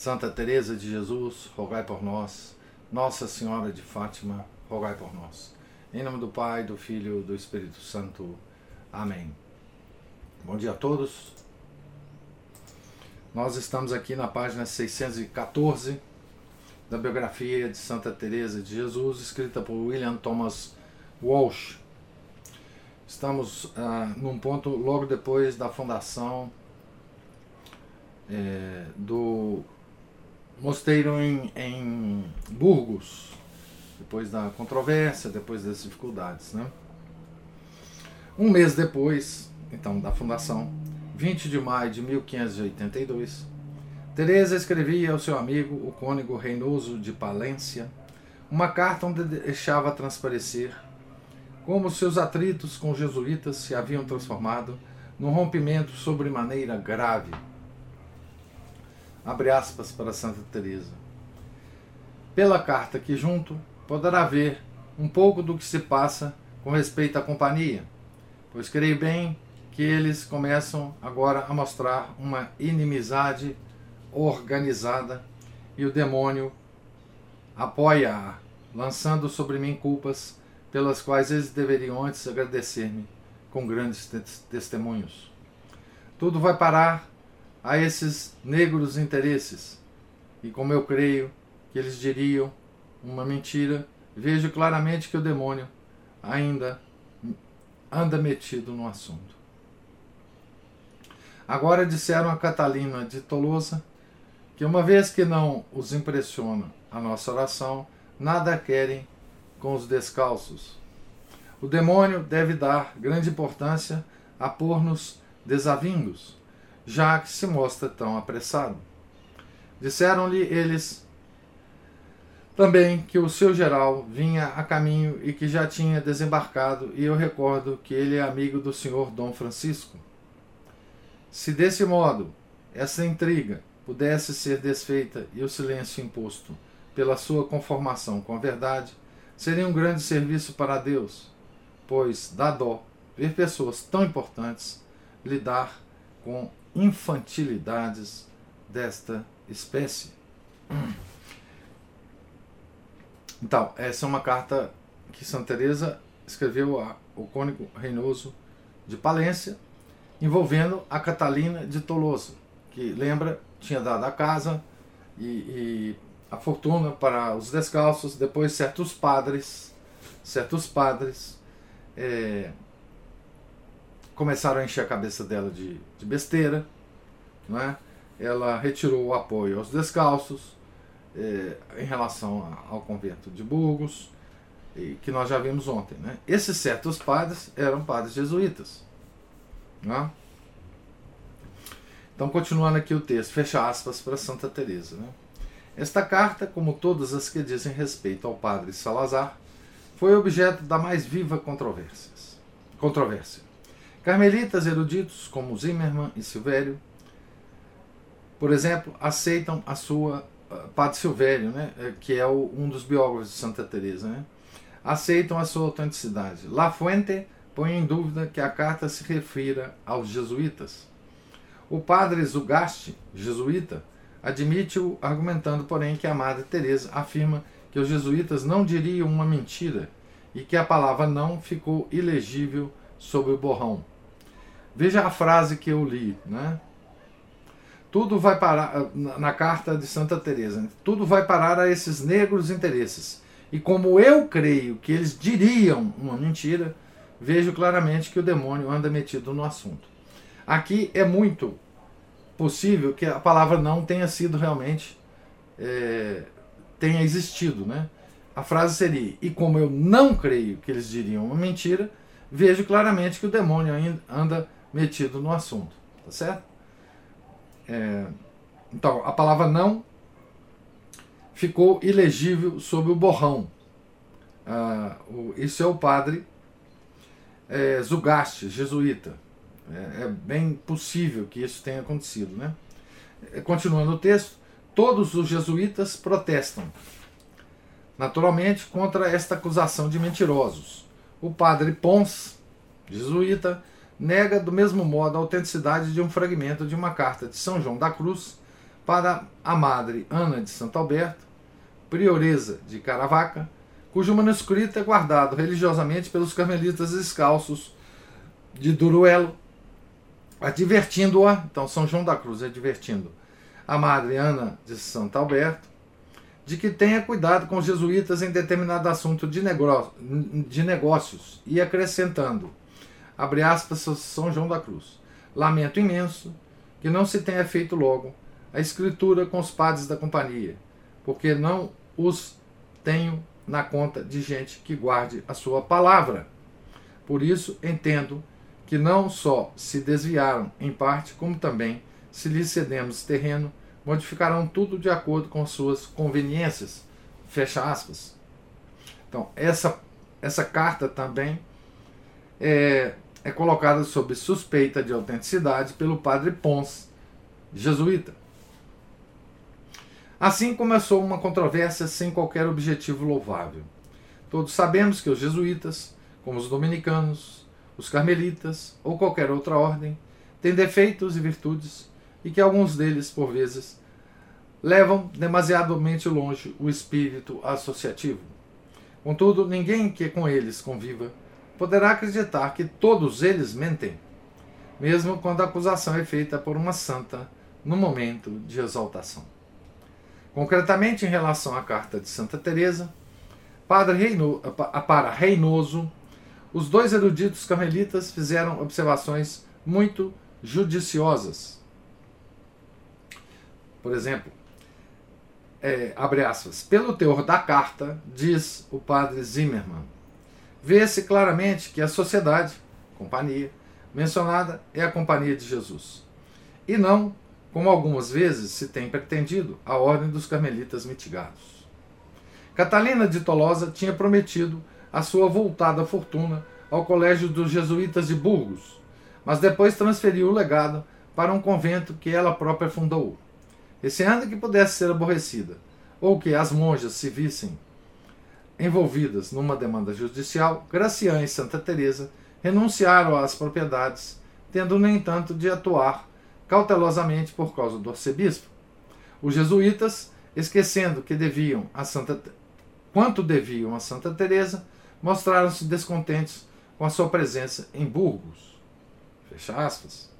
Santa Teresa de Jesus, rogai por nós. Nossa Senhora de Fátima, rogai por nós. Em nome do Pai, do Filho e do Espírito Santo. Amém. Bom dia a todos. Nós estamos aqui na página 614 da biografia de Santa Teresa de Jesus, escrita por William Thomas Walsh. Estamos ah, num ponto logo depois da fundação é, do mosteiro em, em Burgos, depois da controvérsia, depois das dificuldades. Né? Um mês depois, então, da fundação, 20 de maio de 1582, Teresa escrevia ao seu amigo, o cônego Reinoso de Palência, uma carta onde deixava transparecer como seus atritos com os jesuítas se haviam transformado num rompimento sobremaneira grave abre aspas para Santa Teresa. Pela carta que junto poderá ver um pouco do que se passa com respeito à companhia, pois creio bem que eles começam agora a mostrar uma inimizade organizada e o demônio apoia-a, lançando sobre mim culpas pelas quais eles deveriam antes agradecer-me com grandes testemunhos. Tudo vai parar a esses negros interesses. E como eu creio que eles diriam uma mentira, vejo claramente que o demônio ainda anda metido no assunto. Agora disseram a Catalina de Tolosa que uma vez que não os impressiona a nossa oração, nada querem com os descalços. O demônio deve dar grande importância a pôr-nos desavindos já que se mostra tão apressado. Disseram-lhe eles também que o seu geral vinha a caminho e que já tinha desembarcado, e eu recordo que ele é amigo do senhor Dom Francisco. Se desse modo essa intriga pudesse ser desfeita e o silêncio imposto pela sua conformação com a verdade, seria um grande serviço para Deus, pois dá dó ver pessoas tão importantes lidar com infantilidades desta espécie. Então, essa é uma carta que Santa Teresa escreveu ao cônigo Reinoso de Palência, envolvendo a Catalina de Tolosa, que lembra tinha dado a casa e, e a fortuna para os descalços. Depois certos padres, certos padres é, começaram a encher a cabeça dela de, de besteira, né? ela retirou o apoio aos descalços eh, em relação ao convento de Burgos, e, que nós já vimos ontem. Né? Esses certos padres eram padres jesuítas. Né? Então, continuando aqui o texto, fecha aspas para Santa Teresa. Né? Esta carta, como todas as que dizem respeito ao padre Salazar, foi objeto da mais viva controvérsia. Carmelitas eruditos como Zimmermann e Silvério, por exemplo, aceitam a sua uh, Padre Silvério, né, eh, que é o, um dos biógrafos de Santa Teresa, né, aceitam a sua autenticidade. La Fuente põe em dúvida que a carta se refira aos jesuítas. O padre Zugaste, jesuíta, admite-o, argumentando, porém, que a Madre Teresa afirma que os jesuítas não diriam uma mentira e que a palavra não ficou ilegível sobre o borrão. Veja a frase que eu li, né? Tudo vai parar na carta de Santa Teresa. Tudo vai parar a esses negros interesses. E como eu creio que eles diriam uma mentira, vejo claramente que o demônio anda metido no assunto. Aqui é muito possível que a palavra não tenha sido realmente é, tenha existido, né? A frase seria: e como eu não creio que eles diriam uma mentira, vejo claramente que o demônio anda metido no assunto, tá certo? É, então, a palavra não ficou ilegível sob o borrão. Ah, o, isso é o padre é, Zugaste, jesuíta. É, é, bem possível que isso tenha acontecido. Né? É, continuando o texto, todos os jesuítas protestam, naturalmente, contra esta acusação de mentirosos. O padre Pons, jesuíta, nega do mesmo modo a autenticidade de um fragmento de uma carta de São João da Cruz para a madre Ana de Santo Alberto, prioresa de Caravaca, cujo manuscrito é guardado religiosamente pelos carmelitas descalços de Duruelo, advertindo-a, então São João da Cruz advertindo a madre Ana de Santo Alberto, de que tenha cuidado com os jesuítas em determinado assunto de, de negócios, e acrescentando, abre aspas, São João da Cruz, lamento imenso que não se tenha feito logo a escritura com os padres da companhia, porque não os tenho na conta de gente que guarde a sua palavra. Por isso, entendo que não só se desviaram em parte, como também, se lhes cedemos terreno, modificarão tudo de acordo com suas conveniências. Fecha aspas. Então, essa, essa carta também é, é colocada sob suspeita de autenticidade pelo padre Pons, jesuíta. Assim começou uma controvérsia sem qualquer objetivo louvável. Todos sabemos que os jesuítas, como os dominicanos, os carmelitas ou qualquer outra ordem, têm defeitos e virtudes e que alguns deles, por vezes, levam demasiadamente longe o espírito associativo. Contudo, ninguém que com eles conviva poderá acreditar que todos eles mentem, mesmo quando a acusação é feita por uma santa no momento de exaltação. Concretamente, em relação à carta de Santa Teresa, Padre Reino, para Reinoso, os dois eruditos carmelitas fizeram observações muito judiciosas. Por exemplo, é, abre aspas, pelo teor da carta, diz o padre Zimmermann, vê-se claramente que a sociedade, companhia, mencionada é a companhia de Jesus, e não como algumas vezes se tem pretendido, a ordem dos carmelitas mitigados. Catalina de Tolosa tinha prometido a sua voltada fortuna ao colégio dos jesuítas de Burgos, mas depois transferiu o legado para um convento que ela própria fundou, receando que pudesse ser aborrecida, ou que as monjas se vissem envolvidas numa demanda judicial, Graciã e Santa Teresa renunciaram às propriedades, tendo no entanto de atuar cautelosamente por causa do arcebispo. Os jesuítas, esquecendo que deviam a Santa quanto deviam a Santa Teresa, mostraram-se descontentes com a sua presença em Burgos. Fecha aspas.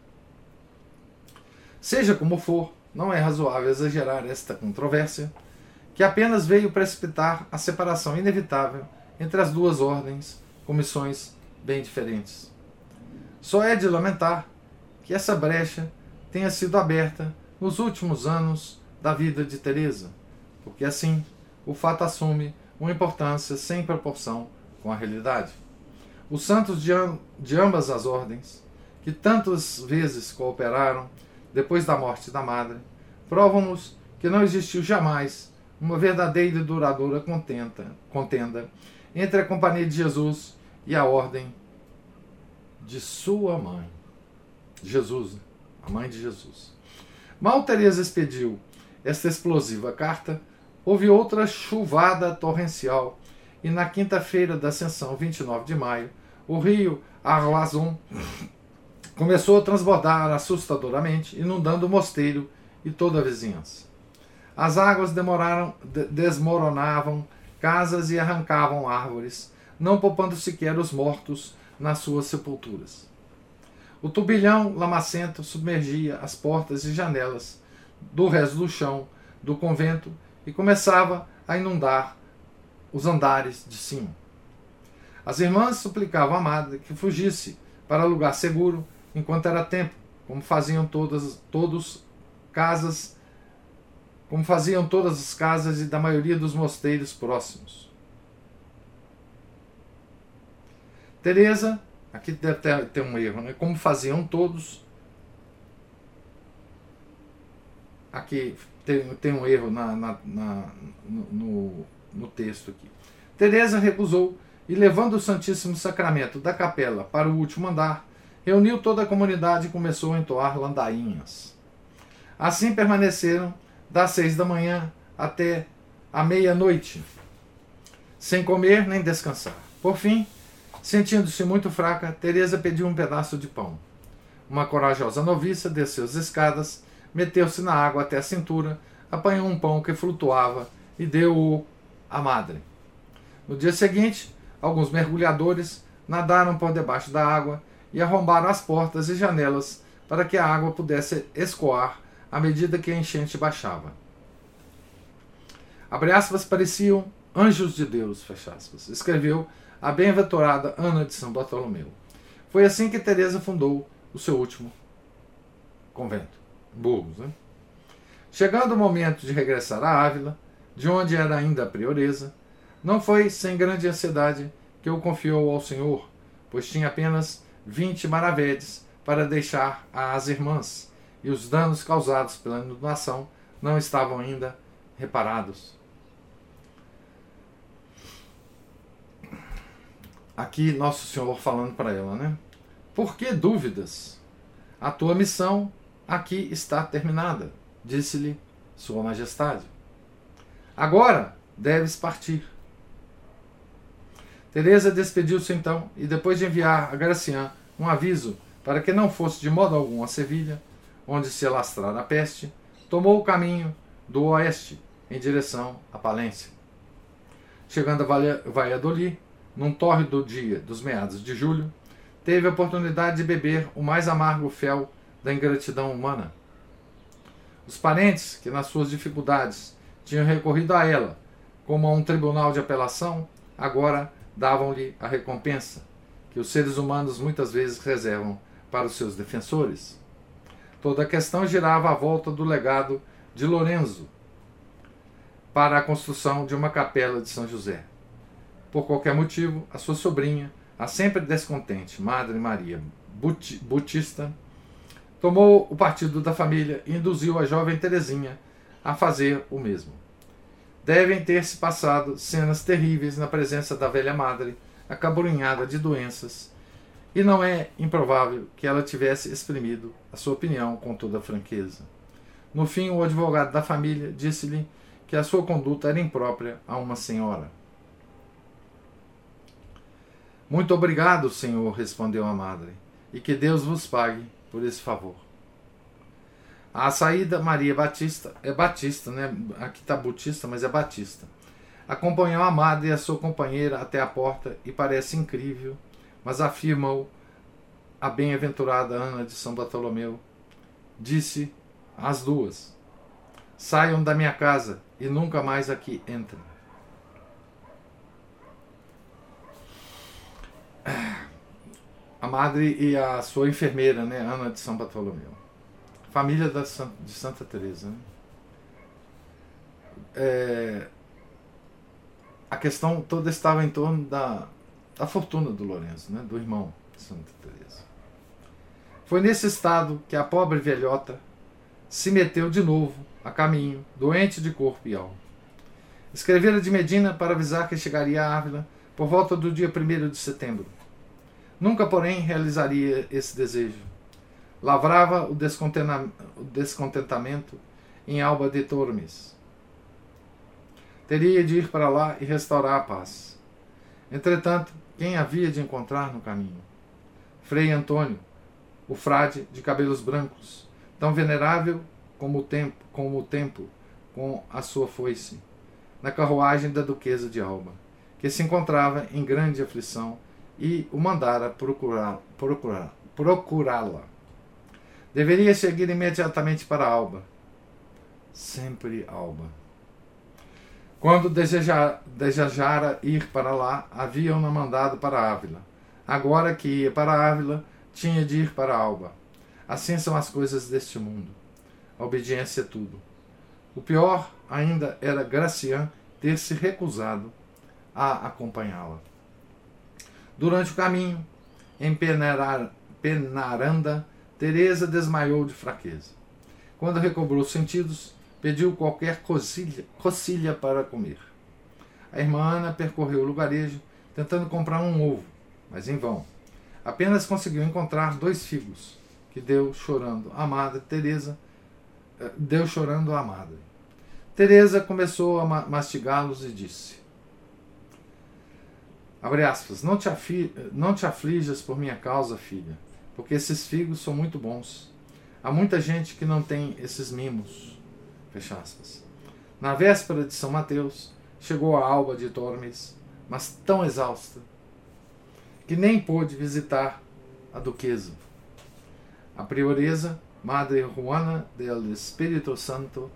Seja como for, não é razoável exagerar esta controvérsia, que apenas veio precipitar a separação inevitável entre as duas ordens, comissões bem diferentes. Só é de lamentar que essa brecha tenha sido aberta nos últimos anos da vida de Teresa, porque assim o fato assume uma importância sem proporção com a realidade. Os santos de, de ambas as ordens, que tantas vezes cooperaram depois da morte da madre, provam-nos que não existiu jamais uma verdadeira e duradoura contenta, contenda entre a Companhia de Jesus e a ordem de sua mãe. Jesus, a mãe de Jesus. Mal Teresa expediu esta explosiva carta, houve outra chuvada torrencial, e na quinta-feira da Ascensão, 29 de maio, o rio Arlazon começou a transbordar assustadoramente, inundando o mosteiro e toda a vizinhança. As águas demoraram, desmoronavam casas e arrancavam árvores, não poupando sequer os mortos nas suas sepulturas. O turbilhão lamacento submergia as portas e janelas do resto do chão do convento e começava a inundar os andares de cima. As irmãs suplicavam a madre que fugisse para lugar seguro enquanto era tempo, como faziam todas todos casas, como faziam todas as casas e da maioria dos mosteiros próximos. Teresa Aqui deve ter, ter um erro, né? Como faziam todos. aqui tem, tem um erro na, na, na no, no texto aqui. Teresa recusou e, levando o Santíssimo Sacramento da capela para o último andar, reuniu toda a comunidade e começou a entoar landainhas. Assim permaneceram das seis da manhã até a meia-noite, sem comer nem descansar. Por fim, sentindo-se muito fraca, Teresa pediu um pedaço de pão. Uma corajosa noviça desceu as escadas, meteu-se na água até a cintura, apanhou um pão que flutuava e deu-o à madre. No dia seguinte, alguns mergulhadores nadaram por debaixo da água e arrombaram as portas e janelas para que a água pudesse escoar à medida que a enchente baixava. Abre aspas, pareciam anjos de Deus, fecha aspas, escreveu a bem-aventurada Ana de São Bartolomeu. Foi assim que Teresa fundou o seu último convento, Burgos. Né? Chegando o momento de regressar a Ávila, de onde era ainda a prioresa, não foi sem grande ansiedade que o confiou ao Senhor, pois tinha apenas vinte maravedes para deixar às irmãs, e os danos causados pela inundação não estavam ainda reparados. Aqui, Nosso Senhor falando para ela, né? Por que dúvidas? A tua missão aqui está terminada, disse-lhe Sua Majestade. Agora deves partir. Teresa despediu-se então e, depois de enviar a Gracian um aviso para que não fosse de modo algum a Sevilha, onde se alastrara a peste, tomou o caminho do oeste em direção a Palência. Chegando a Valladolid, num tórrido dia dos meados de julho, teve a oportunidade de beber o mais amargo fel da ingratidão humana. Os parentes que, nas suas dificuldades, tinham recorrido a ela como a um tribunal de apelação, agora davam-lhe a recompensa que os seres humanos muitas vezes reservam para os seus defensores. Toda a questão girava à volta do legado de Lorenzo para a construção de uma capela de São José. Por qualquer motivo, a sua sobrinha, a sempre descontente Madre Maria Butista, tomou o partido da família e induziu a jovem Teresinha a fazer o mesmo. Devem ter se passado cenas terríveis na presença da velha madre, acabrunhada de doenças, e não é improvável que ela tivesse exprimido a sua opinião com toda franqueza. No fim, o advogado da família disse-lhe que a sua conduta era imprópria a uma senhora. Muito obrigado, Senhor, respondeu a madre, e que Deus vos pague por esse favor. A saída, Maria Batista, é Batista, né? Aqui está Batista, mas é Batista. Acompanhou a madre e a sua companheira até a porta e parece incrível, mas afirma-o a bem-aventurada Ana de São Bartolomeu. Disse às duas: Saiam da minha casa e nunca mais aqui entrem. a madre e a sua enfermeira, né, Ana de São Bartolomeu. Família da, de Santa Teresa. Né? É, a questão toda estava em torno da, da fortuna do Lourenço, né, do irmão de Santa Teresa. Foi nesse estado que a pobre velhota se meteu de novo a caminho, doente de corpo e alma. Escrevera de Medina para avisar que chegaria a Ávila por volta do dia 1 de setembro Nunca, porém, realizaria esse desejo. Lavrava o, o descontentamento em Alba de Tormes. Teria de ir para lá e restaurar a paz. Entretanto, quem havia de encontrar no caminho? Frei Antônio, o frade de cabelos brancos, tão venerável como o tempo, como o tempo com a sua foice, na carruagem da duquesa de Alba, que se encontrava em grande aflição e o mandara procurar, procurar, procurá-la. Deveria seguir imediatamente para Alba. Sempre Alba. Quando desejar, desejara ir para lá, haviam-na mandado para Ávila. Agora que ia para Ávila, tinha de ir para Alba. Assim são as coisas deste mundo. A obediência é tudo. O pior ainda era Gracian ter se recusado a acompanhá-la. Durante o caminho, em Penaranda, Teresa desmaiou de fraqueza. Quando recobrou os sentidos, pediu qualquer cocilha, cocilha para comer. A irmã Ana percorreu o lugarejo, tentando comprar um ovo, mas em vão. Apenas conseguiu encontrar dois figos, que deu chorando a madre Teresa, eh, deu chorando a. Teresa começou a mastigá-los e disse: Abre aspas, não te, não te aflijas por minha causa, filha, porque esses figos são muito bons. Há muita gente que não tem esses mimos. Fecha aspas. Na véspera de São Mateus, chegou a alba de Tormes, mas tão exausta que nem pôde visitar a duquesa. A prioresa, Madre Juana del Espírito Santo,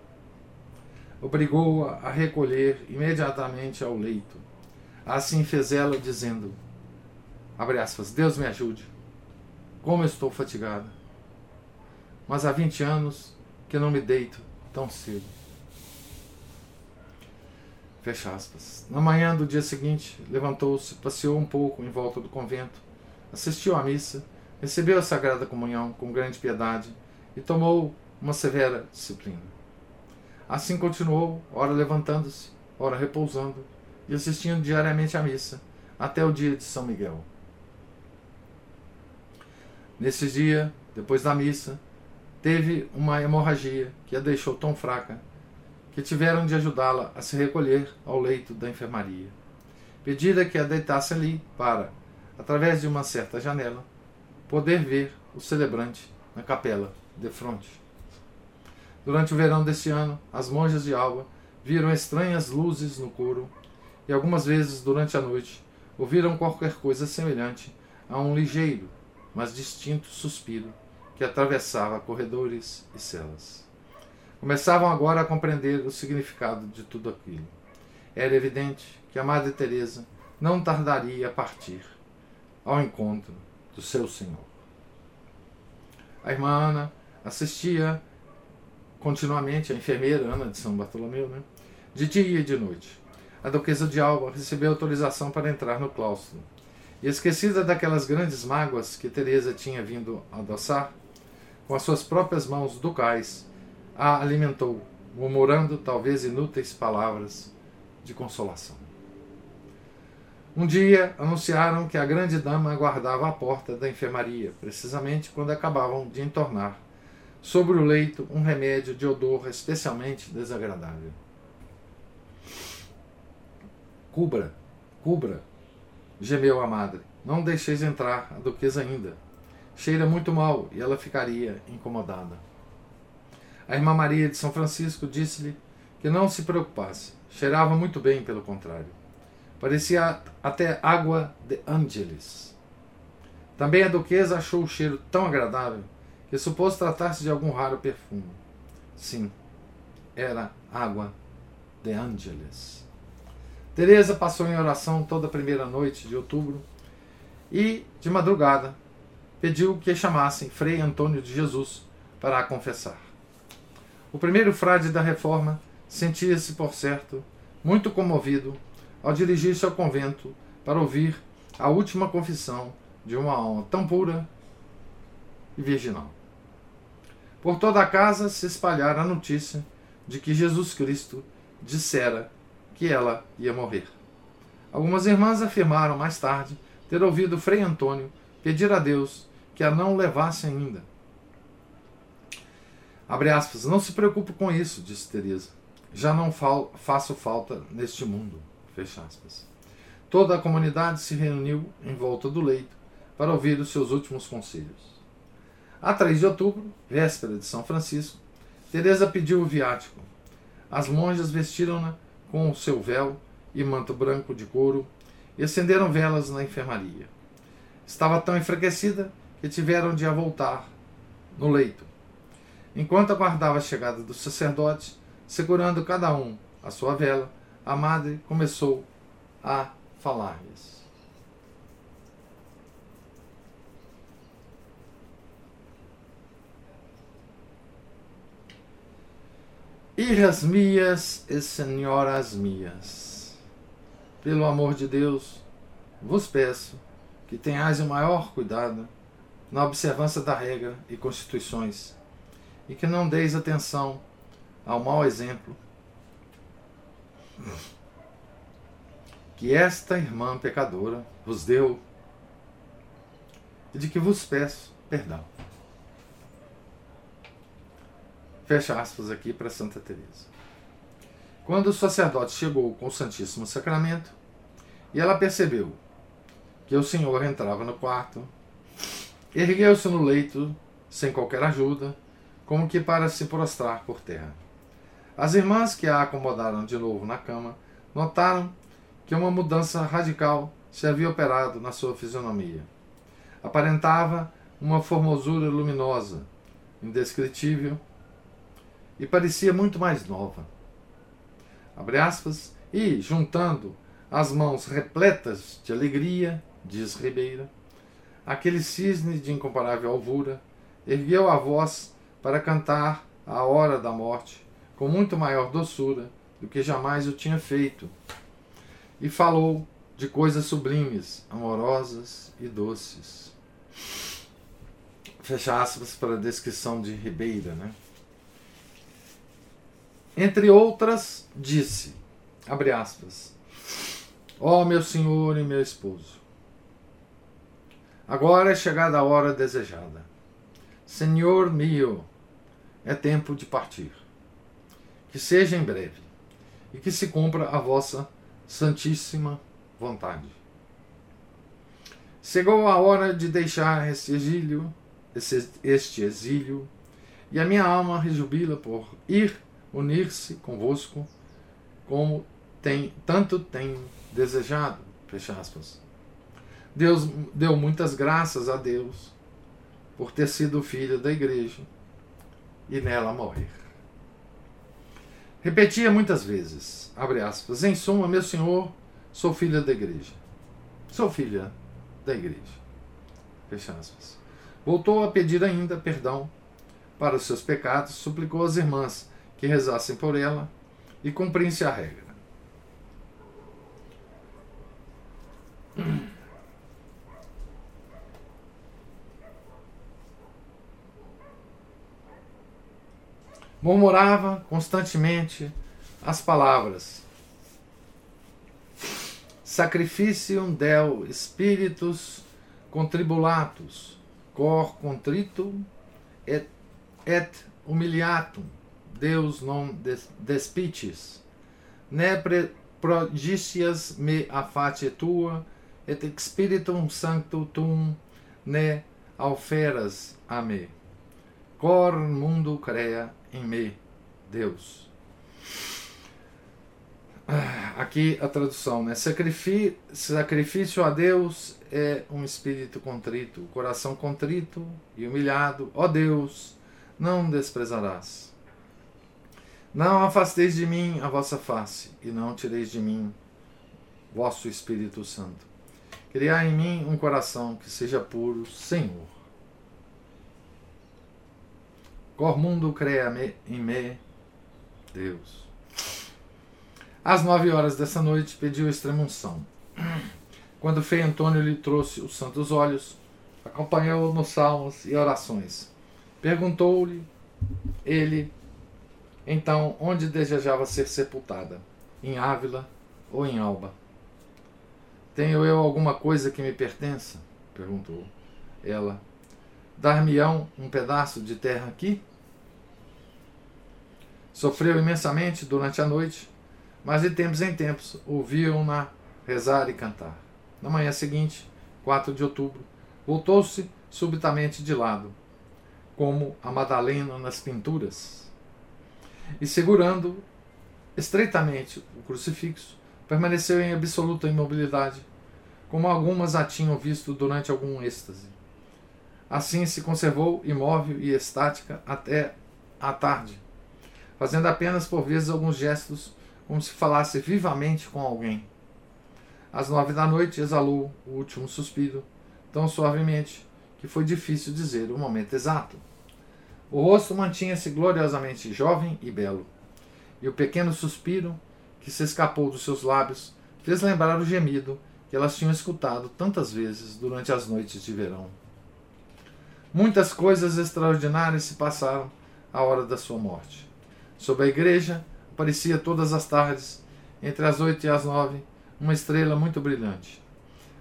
obrigou-a a recolher imediatamente ao leito. Assim fez ela, dizendo: abre aspas, Deus me ajude, como estou fatigada. Mas há vinte anos que não me deito tão cedo. Fecha aspas. Na manhã do dia seguinte, levantou-se, passeou um pouco em volta do convento, assistiu à missa, recebeu a Sagrada Comunhão com grande piedade e tomou uma severa disciplina. Assim continuou, ora levantando-se, ora repousando e assistindo diariamente à missa, até o dia de São Miguel. Nesse dia, depois da missa, teve uma hemorragia que a deixou tão fraca que tiveram de ajudá-la a se recolher ao leito da enfermaria. Pedida que a deitasse ali para, através de uma certa janela, poder ver o celebrante na capela de fronte. Durante o verão desse ano, as monjas de Alba viram estranhas luzes no coro e algumas vezes durante a noite ouviram qualquer coisa semelhante a um ligeiro, mas distinto suspiro que atravessava corredores e celas. Começavam agora a compreender o significado de tudo aquilo. Era evidente que a Madre Teresa não tardaria a partir ao encontro do seu Senhor. A irmã Ana assistia continuamente a enfermeira Ana de São Bartolomeu, né? de dia e de noite. A duquesa de Alba recebeu autorização para entrar no claustro. E esquecida daquelas grandes mágoas que Teresa tinha vindo adoçar, com as suas próprias mãos ducais, a alimentou, murmurando talvez inúteis palavras de consolação. Um dia anunciaram que a grande dama aguardava à porta da enfermaria, precisamente quando acabavam de entornar sobre o leito um remédio de odor especialmente desagradável. Cubra, cubra, gemeu a madre. Não deixeis entrar a duquesa ainda. Cheira muito mal e ela ficaria incomodada. A irmã Maria de São Francisco disse-lhe que não se preocupasse. Cheirava muito bem, pelo contrário. Parecia até água de ângeles. Também a duquesa achou o cheiro tão agradável que supôs tratar-se de algum raro perfume. Sim, era água de ângeles. Teresa passou em oração toda a primeira noite de outubro e, de madrugada, pediu que chamassem Frei Antônio de Jesus para a confessar. O primeiro frade da reforma sentia-se, por certo, muito comovido ao dirigir-se ao convento para ouvir a última confissão de uma alma tão pura e virginal. Por toda a casa se espalhara a notícia de que Jesus Cristo dissera que ela ia morrer. Algumas irmãs afirmaram mais tarde ter ouvido Frei Antônio pedir a Deus que a não levasse ainda Abre aspas, não se preocupe com isso, disse Teresa. Já não faço falta neste mundo. Fecha aspas. Toda a comunidade se reuniu em volta do leito para ouvir os seus últimos conselhos. A 3 de outubro, véspera de São Francisco, Teresa pediu o viático. As monjas vestiram-na com o seu véu e manto branco de couro e acenderam velas na enfermaria. Estava tão enfraquecida que tiveram de a voltar no leito Enquanto aguardava a chegada dos sacerdotes, segurando cada um a sua vela, a madre começou a falar-lhes. Irras minhas e senhoras minhas, pelo amor de Deus, vos peço que tenhais o maior cuidado na observância da regra e constituições e que não deis atenção ao mau exemplo que esta irmã pecadora vos deu e de que vos peço perdão. Fecha aspas aqui para Santa Teresa. Quando o sacerdote chegou com o Santíssimo Sacramento e ela percebeu que o Senhor entrava no quarto, ergueu-se no leito sem qualquer ajuda, como que para se prostrar por terra. As irmãs que a acomodaram de novo na cama notaram que uma mudança radical se havia operado na sua fisionomia. Aparentava uma formosura luminosa, indescritível, e parecia muito mais nova. Abre aspas, e, juntando as mãos repletas de alegria, diz Ribeira, aquele cisne de incomparável alvura ergueu a voz para cantar a hora da morte com muito maior doçura do que jamais o tinha feito, e falou de coisas sublimes, amorosas e doces. Fecha aspas para a descrição de Ribeira, né? Entre outras, disse, abre aspas, ó oh, meu senhor e meu esposo, agora é chegada a hora desejada. Senhor meu, é tempo de partir que seja em breve, e que se cumpra a vossa santíssima vontade. Chegou a hora de deixar este exílio, este exílio, e a minha alma rejubila por ir unir-se convosco, como tem tanto tem desejado. Fecha aspas. Deus deu muitas graças a Deus por ter sido filho da igreja e nela morrer. Repetia muitas vezes, abre aspas, em suma, meu senhor, sou filha da igreja. Sou filha da igreja. Fecha aspas. Voltou a pedir ainda perdão para os seus pecados, suplicou às irmãs que rezassem por ela e cumprisse a regra. Murmurava constantemente as palavras Sacrificium del Spiritus contribulatus, cor contrito et, et humiliatum, Deus non despitis, ne prodicias me afate tua, et spiritum sanctum tum ne auferas a me. Cor mundo crea em me, Deus. Ah, aqui a tradução, né? Sacrifício, a Deus é um espírito contrito, coração contrito e humilhado. Ó Deus, não desprezarás. Não afasteis de mim a vossa face, e não tireis de mim vosso Espírito Santo. Criai em mim um coração que seja puro, Senhor. Cor mundo crea -me em me, Deus. Às nove horas dessa noite pediu extremunção. Quando Frei Antônio lhe trouxe os santos olhos, acompanhou-o nos salmos e orações. Perguntou-lhe ele, então, onde desejava ser sepultada, em Ávila ou em Alba. Tenho eu alguma coisa que me pertença? perguntou ela. Dar-me-ão um pedaço de terra aqui? Sofreu imensamente durante a noite, mas de tempos em tempos ouviam-na rezar e cantar. Na manhã seguinte, 4 de outubro, voltou-se subitamente de lado, como a Madalena nas pinturas, e segurando estreitamente o crucifixo, permaneceu em absoluta imobilidade, como algumas a tinham visto durante algum êxtase. Assim se conservou imóvel e estática até a tarde, fazendo apenas por vezes alguns gestos como se falasse vivamente com alguém. Às nove da noite exalou o último suspiro, tão suavemente que foi difícil dizer o momento exato. O rosto mantinha-se gloriosamente jovem e belo, e o pequeno suspiro que se escapou dos seus lábios fez lembrar o gemido que elas tinham escutado tantas vezes durante as noites de verão. Muitas coisas extraordinárias se passaram a hora da sua morte. Sob a igreja aparecia todas as tardes, entre as oito e as nove, uma estrela muito brilhante.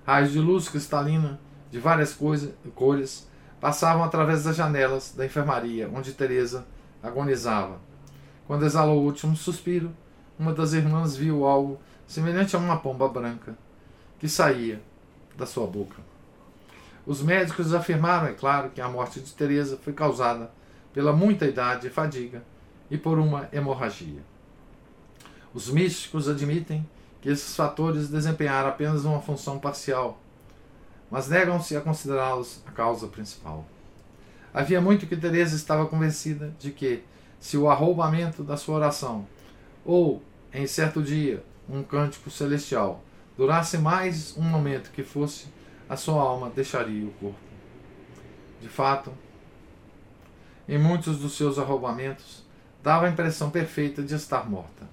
Raios de luz cristalina de várias cores passavam através das janelas da enfermaria onde Teresa agonizava. Quando exalou o último suspiro, uma das irmãs viu algo semelhante a uma pomba branca que saía da sua boca. Os médicos afirmaram, é claro, que a morte de Teresa foi causada pela muita idade e fadiga e por uma hemorragia. Os místicos admitem que esses fatores desempenharam apenas uma função parcial mas negam-se a considerá-los a causa principal. Havia muito que Teresa estava convencida de que, se o arroubamento da sua oração, ou, em certo dia, um cântico celestial, durasse mais um momento que fosse, a sua alma deixaria o corpo. De fato, em muitos dos seus arroubamentos, dava a impressão perfeita de estar morta.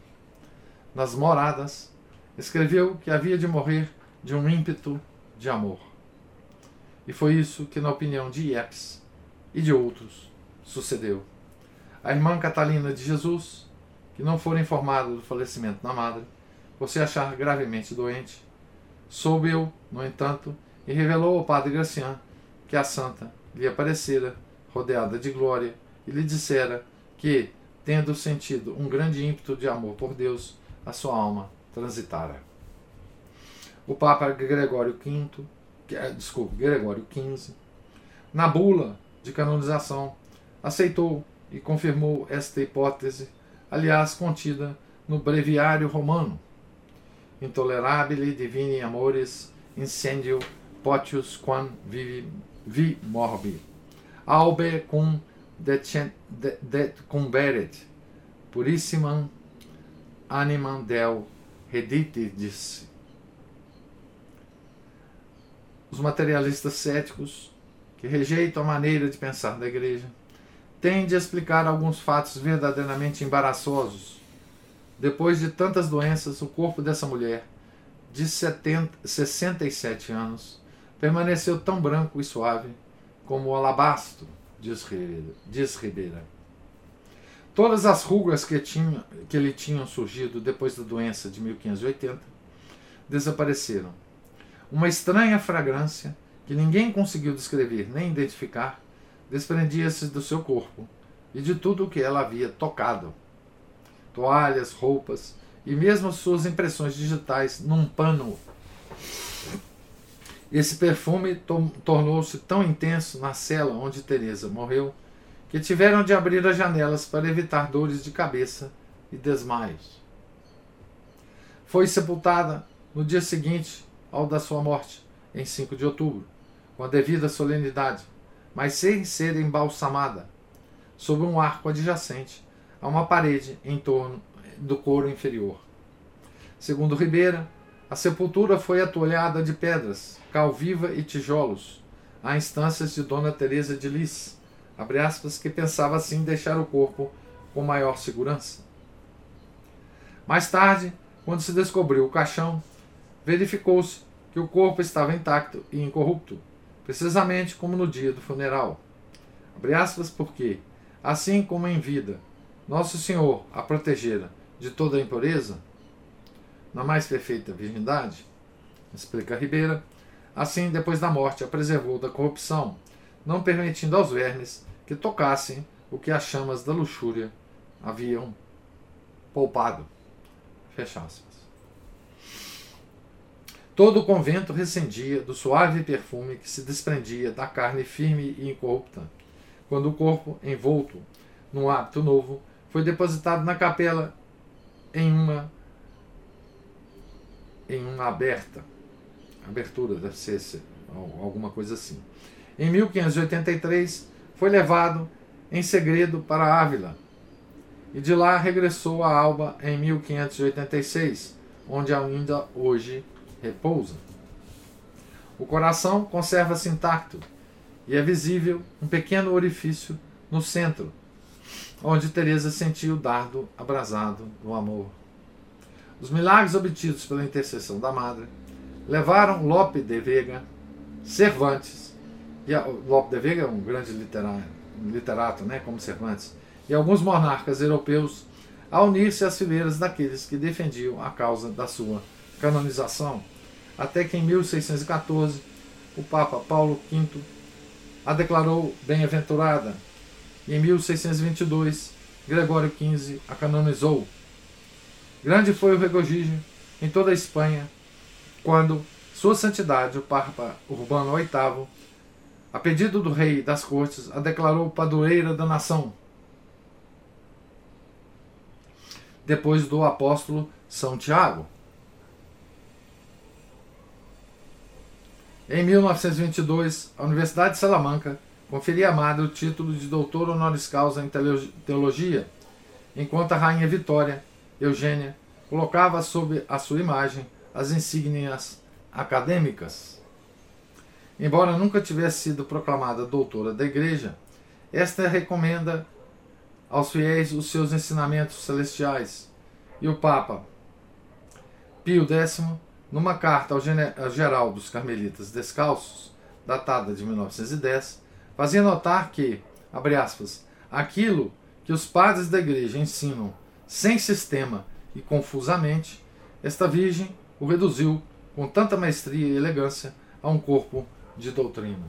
Nas moradas, escreveu que havia de morrer de um ímpeto de amor. E foi isso que, na opinião de Iepes e de outros, sucedeu. A irmã Catalina de Jesus, que não fora informada do falecimento da madre, por se achar gravemente doente, soube-o, no entanto, e revelou ao padre Gracian que a santa lhe aparecera, rodeada de glória, e lhe dissera que, tendo sentido um grande ímpeto de amor por Deus, a sua alma transitara. O Papa Gregório V é, desculpe, Gregório XV, na bula de canonização, aceitou e confirmou esta hipótese, aliás contida no Breviário Romano. Intolerabile divini amores incendio potius quam vi, vi morbi. Albe cum decumberit purissimam animam del reditidis os materialistas céticos, que rejeitam a maneira de pensar da igreja, tendem a explicar alguns fatos verdadeiramente embaraçosos. Depois de tantas doenças, o corpo dessa mulher, de 70, 67 anos, permaneceu tão branco e suave como o alabastro, diz Ribeira. Diz Ribeira. Todas as rugas que, tinha, que lhe tinham surgido depois da doença de 1580 desapareceram uma estranha fragrância, que ninguém conseguiu descrever nem identificar, desprendia-se do seu corpo e de tudo o que ela havia tocado. Toalhas, roupas e mesmo suas impressões digitais num pano. Esse perfume to tornou-se tão intenso na cela onde Teresa morreu que tiveram de abrir as janelas para evitar dores de cabeça e desmaios. Foi sepultada no dia seguinte ao da sua morte, em 5 de outubro, com a devida solenidade, mas sem ser embalsamada, sob um arco adjacente a uma parede em torno do coro inferior. Segundo Ribeira, a sepultura foi atolhada de pedras, cal viva e tijolos, a instâncias de Dona Teresa de Lis, aspas, que pensava assim deixar o corpo com maior segurança. Mais tarde, quando se descobriu o caixão, verificou-se que o corpo estava intacto e incorrupto, precisamente como no dia do funeral. Abre aspas, porque, assim como em vida, Nosso Senhor a protegera de toda a impureza, na mais perfeita virgindade, explica Ribeira, assim depois da morte a preservou da corrupção, não permitindo aos vermes que tocassem o que as chamas da luxúria haviam poupado. Fecha aspas. Todo o convento recendia do suave perfume que se desprendia da carne firme e incorrupta, quando o corpo, envolto num hábito novo, foi depositado na capela em uma em uma aberta abertura deve ser alguma coisa assim. Em 1583 foi levado em segredo para Ávila e de lá regressou a Alba em 1586, onde ainda hoje repousa. O coração conserva-se intacto e é visível um pequeno orifício no centro, onde Teresa sentiu o dardo abrasado do amor. Os milagres obtidos pela intercessão da Madre levaram Lope de Vega, Cervantes, e a, Lope de Vega é um grande literato, né, como Cervantes, e alguns monarcas europeus a unir-se às fileiras daqueles que defendiam a causa da sua canonização, até que em 1614 o Papa Paulo V a declarou bem-aventurada e em 1622 Gregório XV a canonizou. Grande foi o regozijo em toda a Espanha quando Sua Santidade, o Papa Urbano VIII, a pedido do rei das cortes, a declarou padroeira da nação. Depois do apóstolo São Tiago. Em 1922, a Universidade de Salamanca conferia a madre o título de doutor honoris causa em teologia, enquanto a rainha Vitória, Eugênia, colocava sob a sua imagem as insígnias acadêmicas. Embora nunca tivesse sido proclamada doutora da Igreja, esta recomenda aos fiéis os seus ensinamentos celestiais, e o Papa Pio X numa carta ao geral dos Carmelitas Descalços, datada de 1910, fazia notar que, abre aspas, aquilo que os padres da igreja ensinam sem sistema e confusamente, esta virgem o reduziu com tanta maestria e elegância a um corpo de doutrina.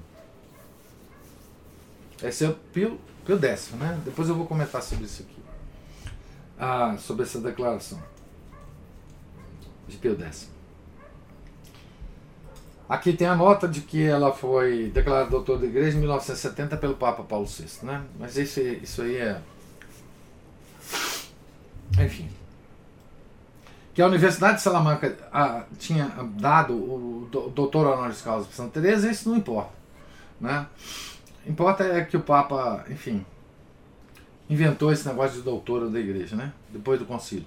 Esse é o Pio, Pio X, né? Depois eu vou comentar sobre isso aqui. Ah, sobre essa declaração de Pio X. Aqui tem a nota de que ela foi declarada doutora da igreja em 1970 pelo Papa Paulo VI, né? Mas isso, isso aí é. Enfim. Que a Universidade de Salamanca a, tinha dado o doutor honoris causa para Santa Teresa, isso não importa, né? Importa é que o Papa, enfim, inventou esse negócio de doutora da igreja, né? Depois do concílio.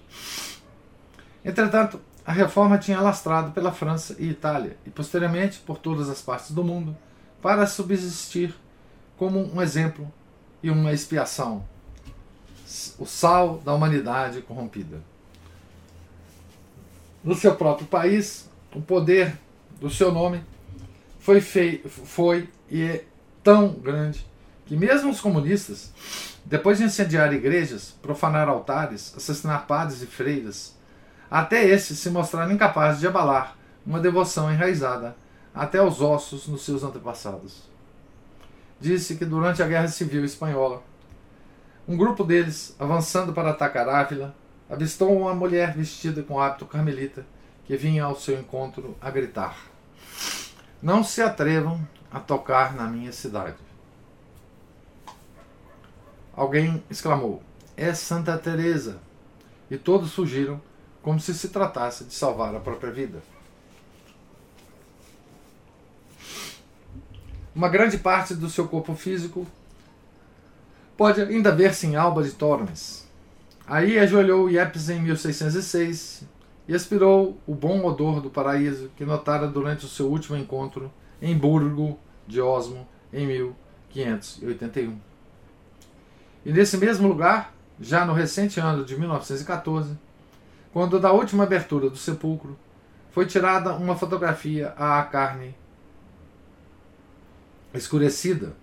Entretanto, a reforma tinha alastrado pela França e Itália e posteriormente por todas as partes do mundo para subsistir como um exemplo e uma expiação, o sal da humanidade corrompida. No seu próprio país, o poder do seu nome foi, feio, foi e é tão grande que mesmo os comunistas, depois de incendiar igrejas, profanar altares, assassinar padres e freiras, até estes se mostraram incapazes de abalar uma devoção enraizada até os ossos nos seus antepassados. Disse que durante a Guerra Civil Espanhola, um grupo deles, avançando para atacar Ávila, avistou uma mulher vestida com hábito carmelita que vinha ao seu encontro a gritar: Não se atrevam a tocar na minha cidade. Alguém exclamou: É Santa Teresa. E todos fugiram como se se tratasse de salvar a própria vida. Uma grande parte do seu corpo físico pode ainda ver-se em Alba de Tormes. Aí ajoelhou Iepes em 1606 e aspirou o bom odor do paraíso que notara durante o seu último encontro em Burgo de Osmo em 1581. E nesse mesmo lugar, já no recente ano de 1914, quando da última abertura do sepulcro foi tirada uma fotografia à carne escurecida,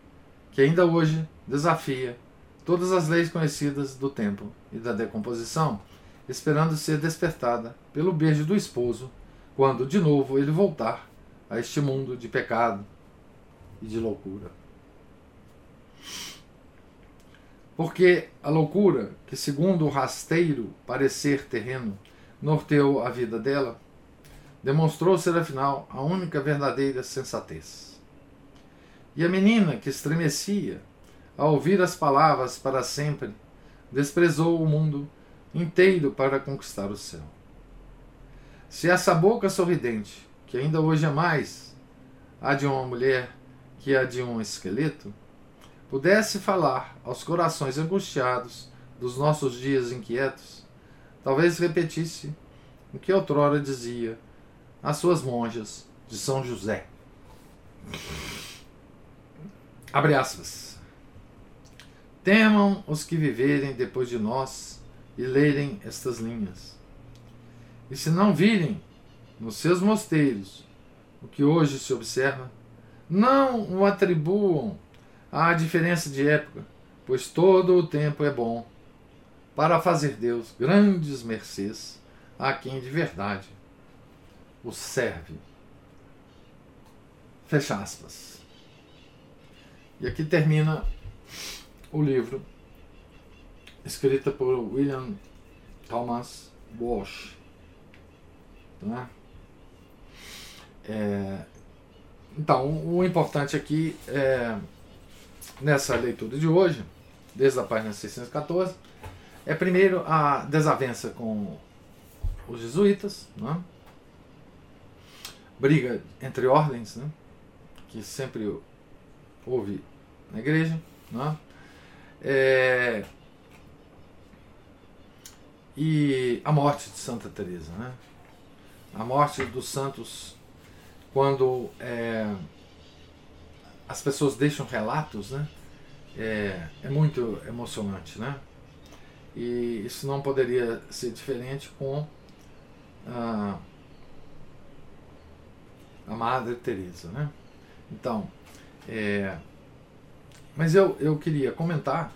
que ainda hoje desafia todas as leis conhecidas do tempo e da decomposição, esperando ser despertada pelo beijo do esposo, quando de novo ele voltar a este mundo de pecado e de loucura. Porque a loucura, que segundo o rasteiro parecer terreno norteou a vida dela, demonstrou ser afinal a única verdadeira sensatez. E a menina, que estremecia ao ouvir as palavras para sempre, desprezou o mundo inteiro para conquistar o céu. Se essa boca sorridente, que ainda hoje é mais a de uma mulher que a de um esqueleto, pudesse falar aos corações angustiados dos nossos dias inquietos, talvez repetisse o que outrora dizia às suas monjas de São José. Abre aspas. Temam os que viverem depois de nós e lerem estas linhas. E se não virem nos seus mosteiros o que hoje se observa, não o atribuam à diferença de época, pois todo o tempo é bom para fazer Deus grandes mercês a quem de verdade o serve. Fecha aspas. E aqui termina o livro, escrito por William Thomas Walsh. Tá? É, então, o importante aqui é, nessa leitura de hoje, desde a página 614, é primeiro a desavença com os jesuítas, né? briga entre ordens, né? que sempre houve na igreja, né? É, e a morte de Santa Teresa, né? a morte dos santos quando é, as pessoas deixam relatos, né? É, é muito emocionante, né? E isso não poderia ser diferente com a, a Madre Teresa, né? Então, é, mas eu, eu queria comentar,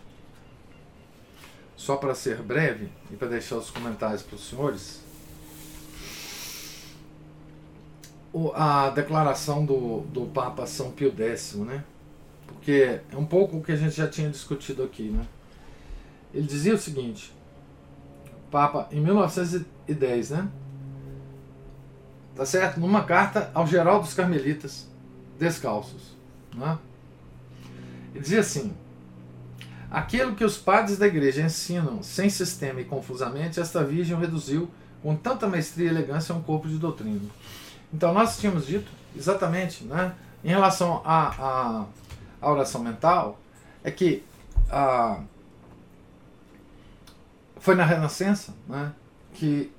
só para ser breve e para deixar os comentários para os senhores, a declaração do, do Papa São Pio X, né? Porque é um pouco o que a gente já tinha discutido aqui, né? Ele dizia o seguinte, Papa, em 1910, né? Tá certo? Numa carta ao geral dos carmelitas descalços, né? Ele dizia assim: Aquilo que os padres da igreja ensinam sem sistema e confusamente, esta virgem reduziu com tanta maestria e elegância a um corpo de doutrina. Então, nós tínhamos dito exatamente, né, em relação à, oração mental, é que a, foi na Renascença né, que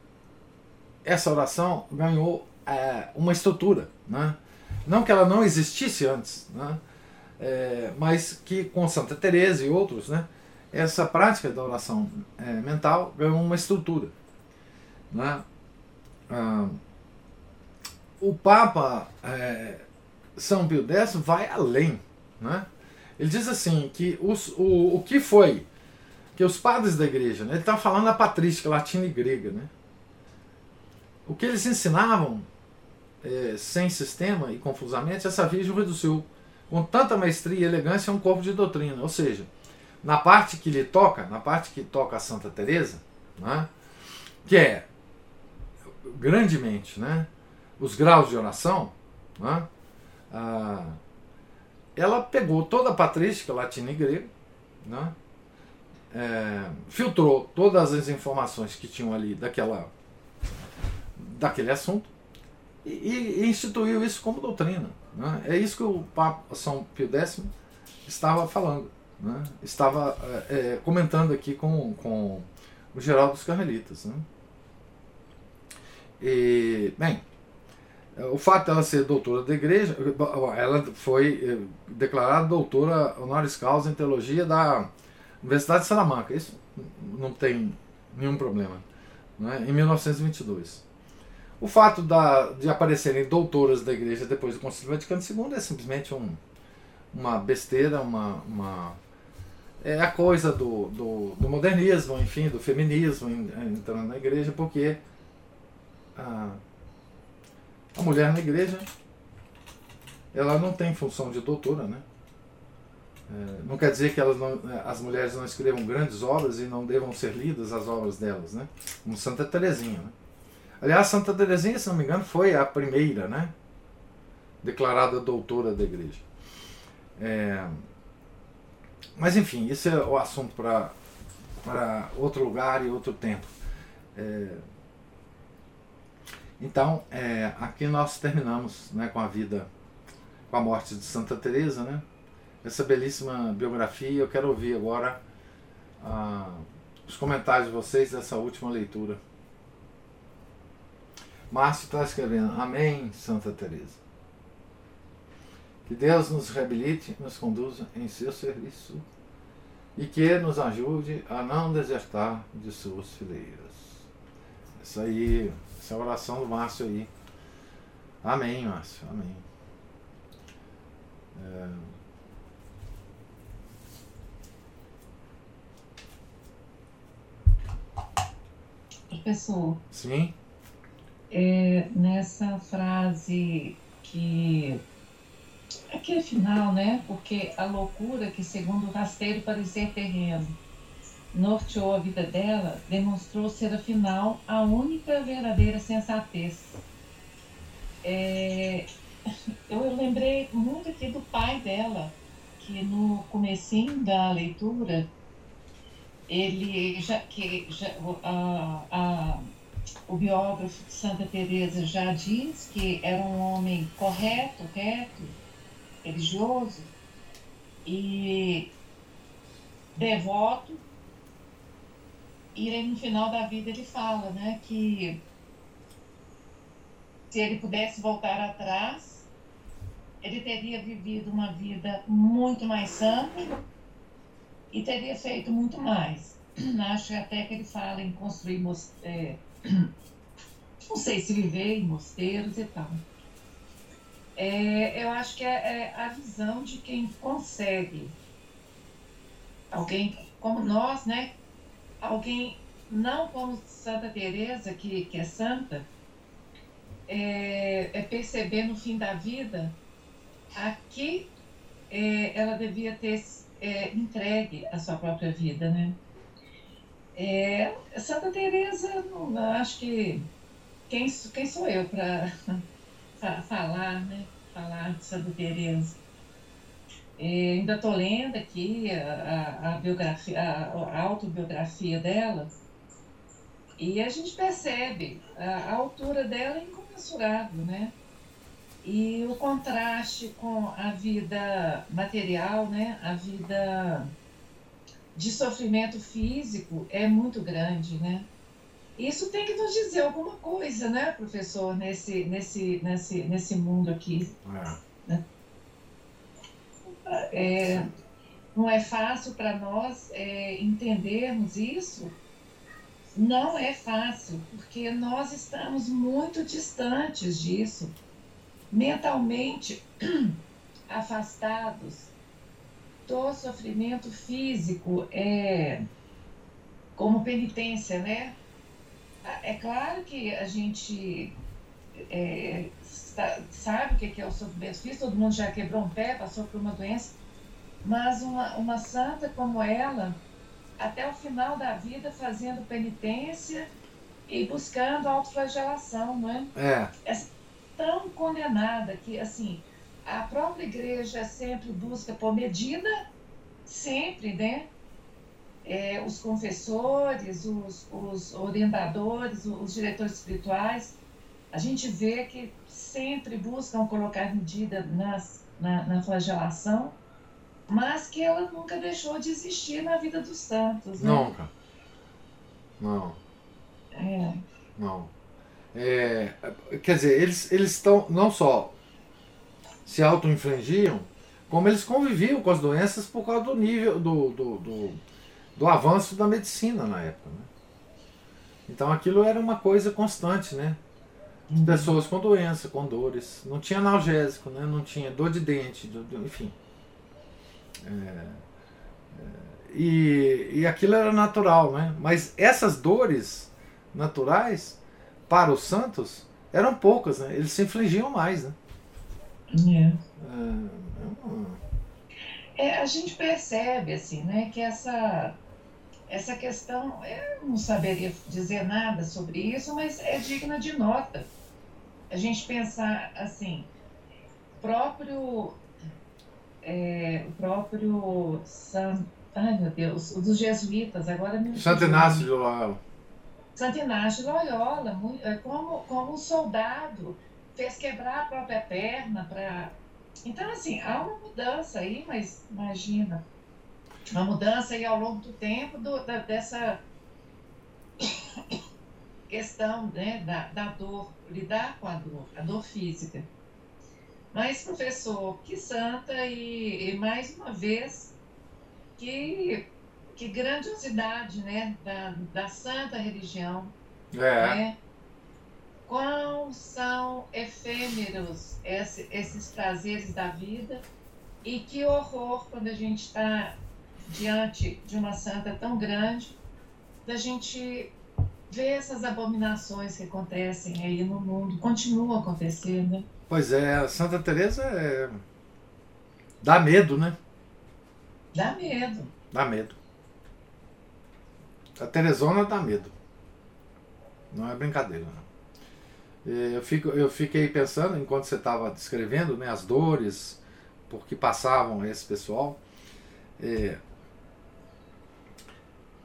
essa oração ganhou é, uma estrutura. Né? Não que ela não existisse antes, né? É, mas que com Santa Teresa e outros, né, essa prática da oração é, mental ganhou uma estrutura. Né? Ah, o Papa é, São Pio X vai além. Né? Ele diz assim que os, o, o que foi que os padres da igreja, né, ele está falando a patrística latina e grega, né? o que eles ensinavam é, sem sistema e confusamente, essa virgem reduziu com tanta maestria e elegância um corpo de doutrina. Ou seja, na parte que lhe toca, na parte que toca a Santa Teresa, né, que é grandemente, né, os graus de oração, né? ela pegou toda a patrística latina e grega, né? É, filtrou todas as informações que tinham ali daquela, daquele assunto e, e instituiu isso como doutrina. Né? É isso que o Papa São Pio X estava falando, né? estava é, é comentando aqui com, com o Geraldo dos Carmelitas. Né? E, bem, o fato dela ser doutora da igreja, ela foi eh, declarada doutora honoris causa em teologia da Universidade de Salamanca. Isso não tem nenhum problema. Né? Em 1922. O fato da, de aparecerem doutoras da igreja depois do Concílio Vaticano II é simplesmente um, uma besteira, uma, uma, é a coisa do, do, do modernismo, enfim, do feminismo entrando na igreja, porque ah, a mulher na igreja, ela não tem função de doutora, né? É, não quer dizer que elas não, as mulheres não escrevam grandes obras e não devam ser lidas as obras delas, né? Como Santa Teresinha, né? Aliás, Santa Teresinha, se não me engano, foi a primeira, né? Declarada doutora da igreja. É, mas enfim, isso é o assunto para outro lugar e outro tempo. É, então, é, aqui nós terminamos né, com a vida, com a morte de Santa Teresa, né? Essa belíssima biografia. Eu quero ouvir agora ah, os comentários de vocês dessa última leitura. Márcio está escrevendo, Amém, Santa Teresa. Que Deus nos reabilite, nos conduza em seu serviço e que nos ajude a não desertar de suas fileiras. Isso aí, essa é oração do Márcio aí. Amém, Márcio, amém. É... Professor. Sim. É, nessa frase que aqui é final, né? Porque a loucura que segundo o rasteiro parecia terreno norteou a vida dela, demonstrou ser afinal a única verdadeira sensatez. É, eu lembrei muito aqui do pai dela, que no comecinho da leitura, ele já que já, a, a, o biógrafo de Santa Teresa já diz que era um homem correto, reto, religioso e devoto. E aí, no final da vida ele fala, né, que se ele pudesse voltar atrás, ele teria vivido uma vida muito mais santa e teria feito muito mais. Acho até que ele fala em construir é, não sei se viver em mosteiros e tal. É, eu acho que é, é, a visão de quem consegue, alguém como nós, né? Alguém não como Santa Teresa que, que é santa, é, é perceber no fim da vida aqui é, ela devia ter é, entregue a sua própria vida, né? É, Santa Teresa, não, acho que quem, quem sou eu para falar, né? Falar de Santa Teresa. É, ainda estou lendo aqui a, a, a biografia, a, a, autobiografia dela e a gente percebe a, altura dela é incomensurável, né? E o contraste com a vida material, né, a vida de sofrimento físico é muito grande, né? Isso tem que nos dizer alguma coisa, né, professor, nesse, nesse, nesse, nesse mundo aqui. É. Né? É, não é fácil para nós é, entendermos isso. Não é fácil, porque nós estamos muito distantes disso mentalmente afastados do sofrimento físico é como penitência, né? É claro que a gente é, sabe o que é o sofrimento físico, todo mundo já quebrou um pé, passou por uma doença, mas uma, uma santa como ela, até o final da vida fazendo penitência e buscando autoflagelação, não é? É. Essa tão condenada que, assim, a própria igreja sempre busca por medida, sempre, né? É, os confessores, os, os orientadores, os diretores espirituais, a gente vê que sempre buscam colocar medida nas, na, na flagelação, mas que ela nunca deixou de existir na vida dos santos. Né? Nunca. Não. É. Não. É, quer dizer, eles eles estão não só se auto-infligiam, como eles conviviam com as doenças por causa do nível do, do, do, do avanço da medicina na época. Né? Então aquilo era uma coisa constante, né? Uhum. Pessoas com doença, com dores. Não tinha analgésico, né? não tinha dor de dente, do, do, enfim. É, é, e, e aquilo era natural, né? Mas essas dores naturais para os santos eram poucas, né? Eles se infligiam mais, né? É. É, é, a gente percebe assim, né, que essa essa questão, eu não saberia dizer nada sobre isso, mas é digna de nota. A gente pensar assim, próprio é, o próprio San, ai meu Deus, o dos jesuítas, agora me Santo Inácio de Loyola. Santo Inácio de Loyola, é, como, como um soldado, fez quebrar a própria perna para. Então, assim, há uma mudança aí, mas imagina, uma mudança aí ao longo do tempo do, da, dessa questão né, da, da dor, lidar com a dor, a dor física. Mas, professor, que santa e, e mais uma vez, que que grandiosidade né, da, da santa religião. É. Né? Quão são efêmeros esse, esses prazeres da vida e que horror quando a gente está diante de uma santa tão grande, da gente ver essas abominações que acontecem aí no mundo, continuam acontecendo. Né? Pois é, Santa Teresa é... dá medo, né? Dá medo. Dá medo. A Teresona dá medo. Não é brincadeira. Não. Eu, fico, eu fiquei pensando, enquanto você estava descrevendo né, as dores por que passavam esse pessoal, é,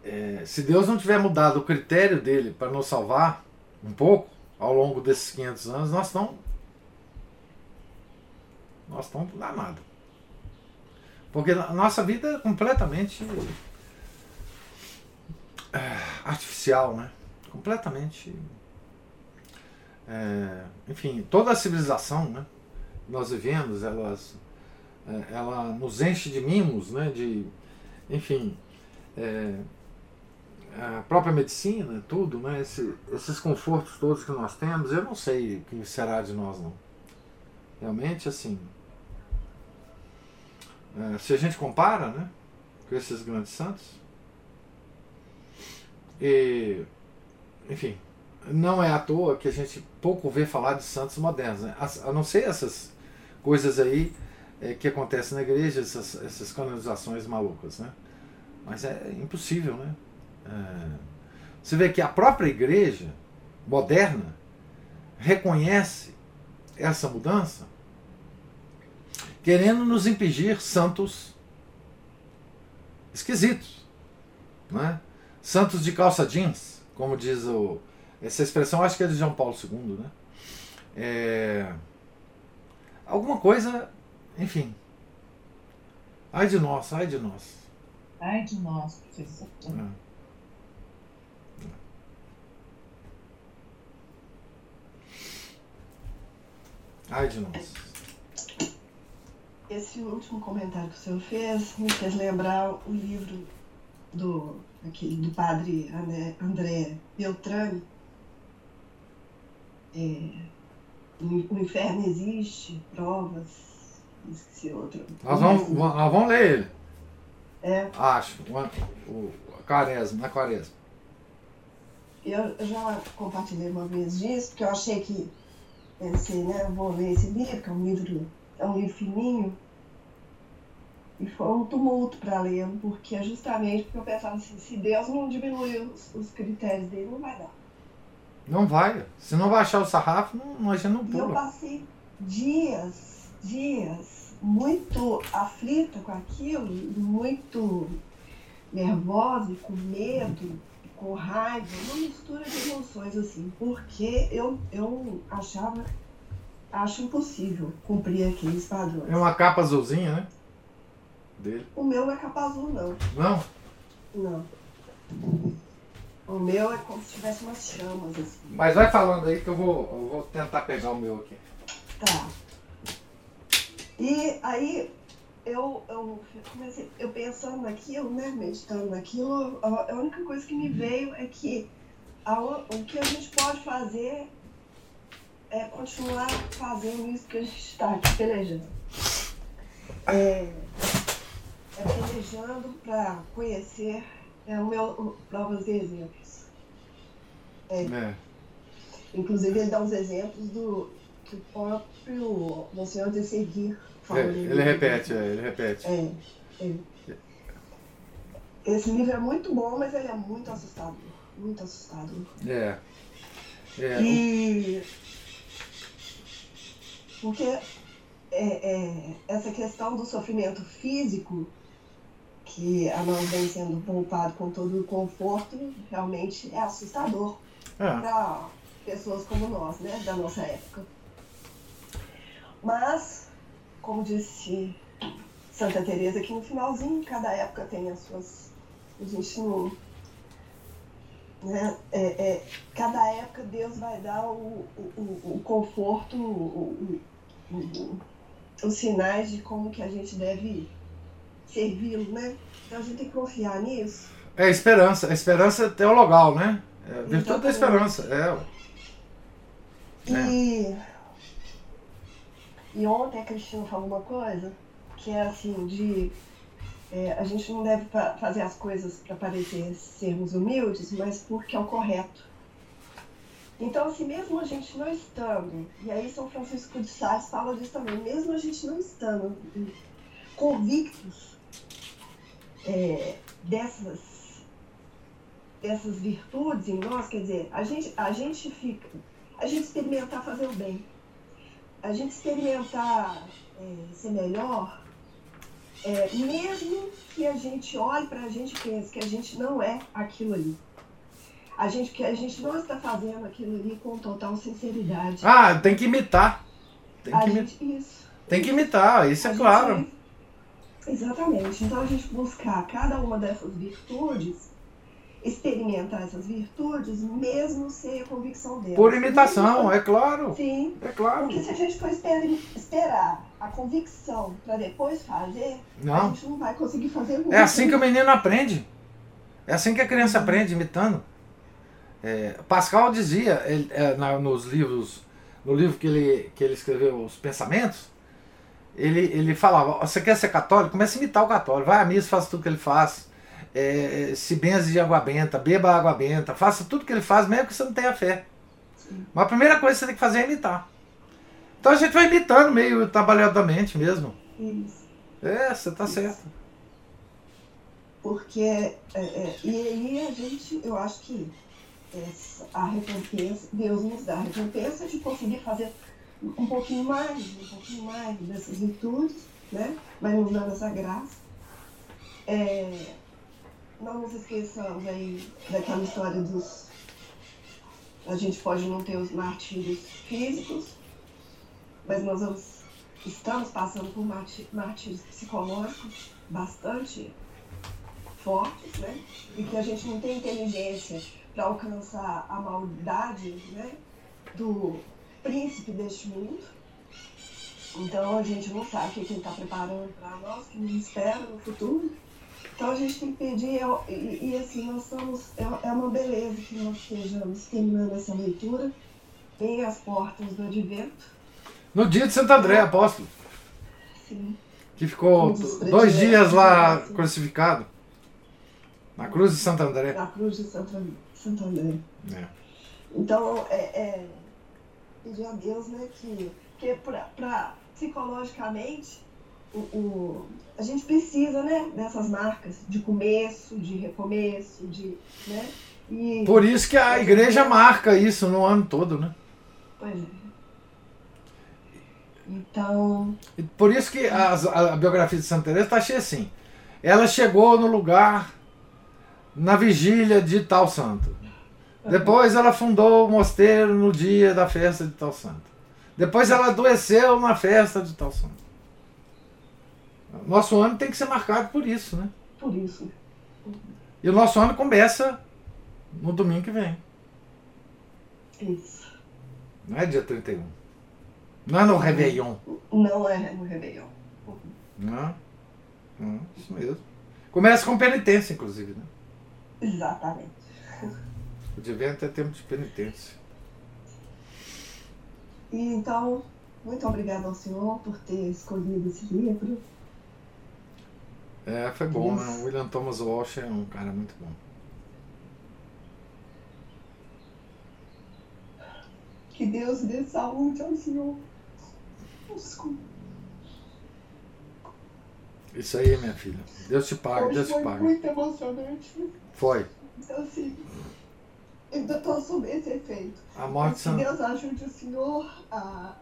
é, se Deus não tiver mudado o critério dele para nos salvar um pouco ao longo desses 500 anos, nós estamos nós estamos danados. Porque a nossa vida é completamente artificial, né? Completamente. É, enfim, toda a civilização, né? Nós vivemos, elas, é, ela nos enche de mimos, né? De, enfim, é, a própria medicina, tudo, né? Esse, esses confortos todos que nós temos, eu não sei o que será de nós, não. Realmente, assim, é, se a gente compara, né? Com esses grandes santos, e, enfim, não é à toa que a gente pouco vê falar de santos modernos, né? a, a não ser essas coisas aí é, que acontecem na igreja, essas, essas canonizações malucas, né? Mas é impossível, né? É, você vê que a própria igreja moderna reconhece essa mudança, querendo nos impedir santos esquisitos, né? santos de calça jeans, como diz o, essa expressão, acho que é de João Paulo II, né? É, alguma coisa, enfim. Ai de nós, ai de nós. Ai de nós, professor. É. Ai de nós. Esse último comentário que o senhor fez me fez lembrar o livro do, aquele, do padre André Beltrame. É, o inferno existe, provas, esqueci outro. Nós vamos, nós vamos ler ele. É. Acho. O, o, a quaresma, na quaresma. Eu, eu já compartilhei uma vez disso, porque eu achei que pensei, né, vou ler esse livro, que é um livro, é um livro fininho. E foi um tumulto para ler, porque é justamente porque eu pensava assim, se Deus não diminuir os, os, critérios dele, não vai dar. Não vai. Se não baixar o sarrafo, não, a gente não pula. Eu passei dias, dias, muito aflita com aquilo, muito nervosa e com medo com raiva, uma mistura de emoções, assim, porque eu, eu achava, acho impossível cumprir aqueles padrões. É uma capa azulzinha, né? Dele. O meu não é capa azul, não. Não? Não. O meu é como se tivesse umas chamas, assim. Mas vai falando aí que eu vou, eu vou tentar pegar o meu aqui. Tá. E aí, eu, eu comecei, eu pensando naquilo, né, meditando naquilo, a, a única coisa que me veio é que a, o que a gente pode fazer é continuar fazendo isso que a gente está aqui pelejando. É, é pelejando para conhecer é, o meu, provas de exemplos. É, é. Inclusive, ele dá uns exemplos do que o próprio Monsenhor de Seguir é, ele repete, é, ele repete. É, é. Esse livro é muito bom, mas ele é muito assustador. Muito assustador. É. é. E. Porque é, é, essa questão do sofrimento físico, que a nós vem sendo poupado com todo o conforto, realmente é assustador é. para pessoas como nós, né, da nossa época. Mas como disse Santa Teresa, que no finalzinho cada época tem as suas. A gente não. Né? É, é, cada época Deus vai dar o, o, o conforto, o, os sinais de como que a gente deve servi-lo, né? Então a gente tem que confiar nisso. É esperança, a esperança teologal, né? É virtude da esperança. É. E é. E ontem a Cristina falou uma coisa que é assim, de é, a gente não deve fazer as coisas para parecer sermos humildes, mas porque é o correto. Então, assim, mesmo a gente não estando, e aí São Francisco de Sales fala disso também, mesmo a gente não estando convictos é, dessas, dessas virtudes em nós, quer dizer, a gente, a gente fica, a gente experimentar fazer o bem, a gente experimentar é, ser melhor, é, mesmo que a gente olhe para a gente e pense que a gente não é aquilo ali. A gente, que a gente não está fazendo aquilo ali com total sinceridade. Ah, tem que imitar. Tem a que, imi- gente, isso. tem que imitar, isso A é gente- claro. Exatamente. Então a gente buscar cada uma dessas virtudes, experimentar essas virtudes, mesmo sem a convicção delas. Por imitação, é claro. Sim. É claro. Porque se a gente for esper- esperar a convicção para depois fazer, a Não. gente não vai conseguir fazer nunca. É assim que o menino aprende. É assim que a criança aprende, imitando. É, Pascal dizia ele, é, na- nos livros, no livro que ele, que ele escreveu, Os Pensamentos, ele, ele falava: "Ó, Você quer ser católico? Comece a imitar o católico. Vai à missa, faça tudo que ele faz. É, se benze de água benta, beba água benta, faça tudo que ele faz, mesmo que você não tenha fé. Sim. Mas a primeira coisa que você tem que fazer é imitar. Então a gente vai imitando meio trabalhadamente mesmo. Isso. É, você tá certo. Porque, é, é, e aí a gente, eu acho que essa- a recompensa, Deus nos dá a recompensa de conseguir fazer um pouquinho mais, um pouquinho mais dessas virtudes, né? Vai nos dando essa graça. É, não nos esqueçamos aí daquela história dos. A gente pode não ter os martírios físicos, mas nós vamos, estamos passando por martírios psicológicos bastante fortes, né? E que a gente não tem inteligência para alcançar a maldade, né? Do príncipe deste mundo. Então a gente não sabe o que ele está preparando para nós, o que nos espera no futuro. Então a gente tem que pedir, é- e, e assim, nós estamos, é, é uma beleza que nós estejamos terminando essa leitura bem às portas do advento. No dia de Santo André, apóstolo, Sim, que ficou Um dois dias lá né? crucificado, na cruz de Santo André. na cruz de Santo, An- Santo André. É. Então, é, é pedir a Deus, né, que, que pra, pra psicologicamente, o, o- a gente precisa, né, dessas marcas de começo, de recomeço, de, né, e, Por isso que a igreja marca isso no ano todo, né? pois é. Então, Por isso que a, a biografia de Santa Teresa está cheia assim. Ela chegou no lugar na vigília de tal santo. Depois ela fundou o mosteiro no dia da festa de tal santo. Depois ela adoeceu na festa de tal santo. Nosso ano tem que ser marcado por isso, né? por isso, E o nosso ano começa no domingo que vem. isso. Não é dia 31. Não é no Réveillon. Não é no Réveillon. Não. Não, isso mesmo. Começa com penitência, inclusive, né? Exatamente. O advento é tempo de penitência. E então, muito obrigada ao senhor por ter escolhido esse livro. É, foi bom, né? O William Thomas Walsh é um cara muito bom. Que Deus dê saúde ao senhor. Desculpa. Isso aí, minha filha. Deus te pague, Deus te foi pague. muito emocionante. Foi. Então, assim, ainda estou sob esse efeito. A morte que são... Deus ajude o senhor a,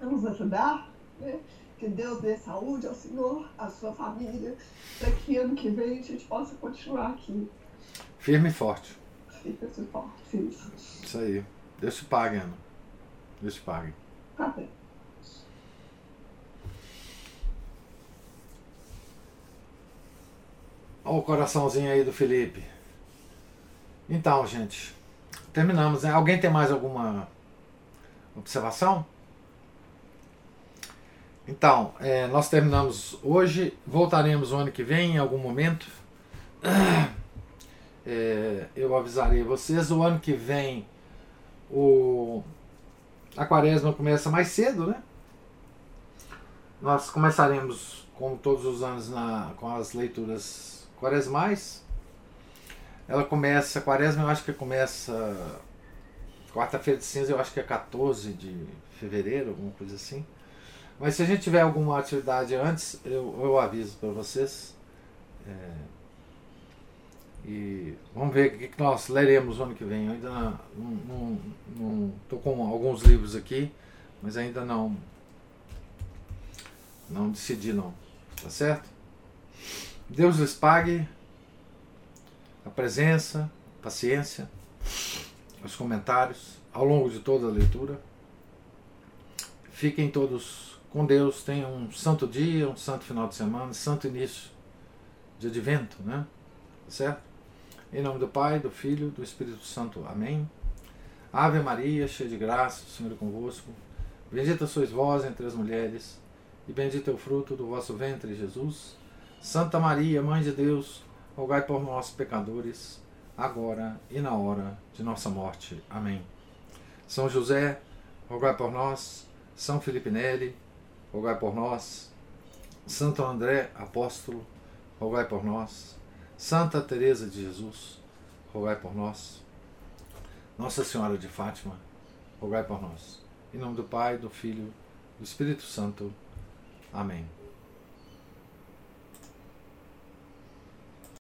a nos ajudar, né? Que Deus dê saúde ao senhor, à sua família, para que ano que vem a gente possa continuar aqui. firme e forte. Fica esse forte. Isso. Isso aí. Deus te pague, Ana. Deus te pague. Tá bem. Olha o coraçãozinho aí do Felipe. Então, gente. Terminamos, né? Alguém tem mais alguma observação? Então, é, nós terminamos hoje. Voltaremos o ano que vem, em algum momento. É, eu avisarei vocês. O ano que vem, o, a quaresma começa mais cedo, né? Nós começaremos, como todos os anos, na, com as leituras quaresmais. Ela começa, quaresma eu acho que começa Quarta-feira de cinza eu acho que é 14 de fevereiro, alguma coisa assim. Mas se a gente tiver alguma atividade antes, eu, eu aviso para vocês. É, e vamos ver o que nós leremos no ano que vem. Eu ainda não estou com alguns livros aqui, mas ainda não não decidi não. Tá certo? Deus lhes pague a presença, paciência, os comentários ao longo de toda a leitura. Fiquem todos com Deus, tenham um santo dia, um santo final de semana, santo início de advento, né? Tá certo? Em nome do Pai, do Filho, do Espírito Santo. Amém. Ave Maria, cheia de graça, o Senhor é convosco. Bendita sois vós entre as mulheres, e bendito é o fruto do vosso ventre, Jesus. Santa Maria, Mãe de Deus, rogai por nós, pecadores, agora e na hora de nossa morte. Amém. São José, rogai por nós. São Felipe Neri, rogai por nós. Santo André, apóstolo, rogai por nós. Santa Teresa de Jesus, rogai por nós. Nossa Senhora de Fátima, rogai por nós. Em nome do Pai, do Filho, do Espírito Santo. Amém.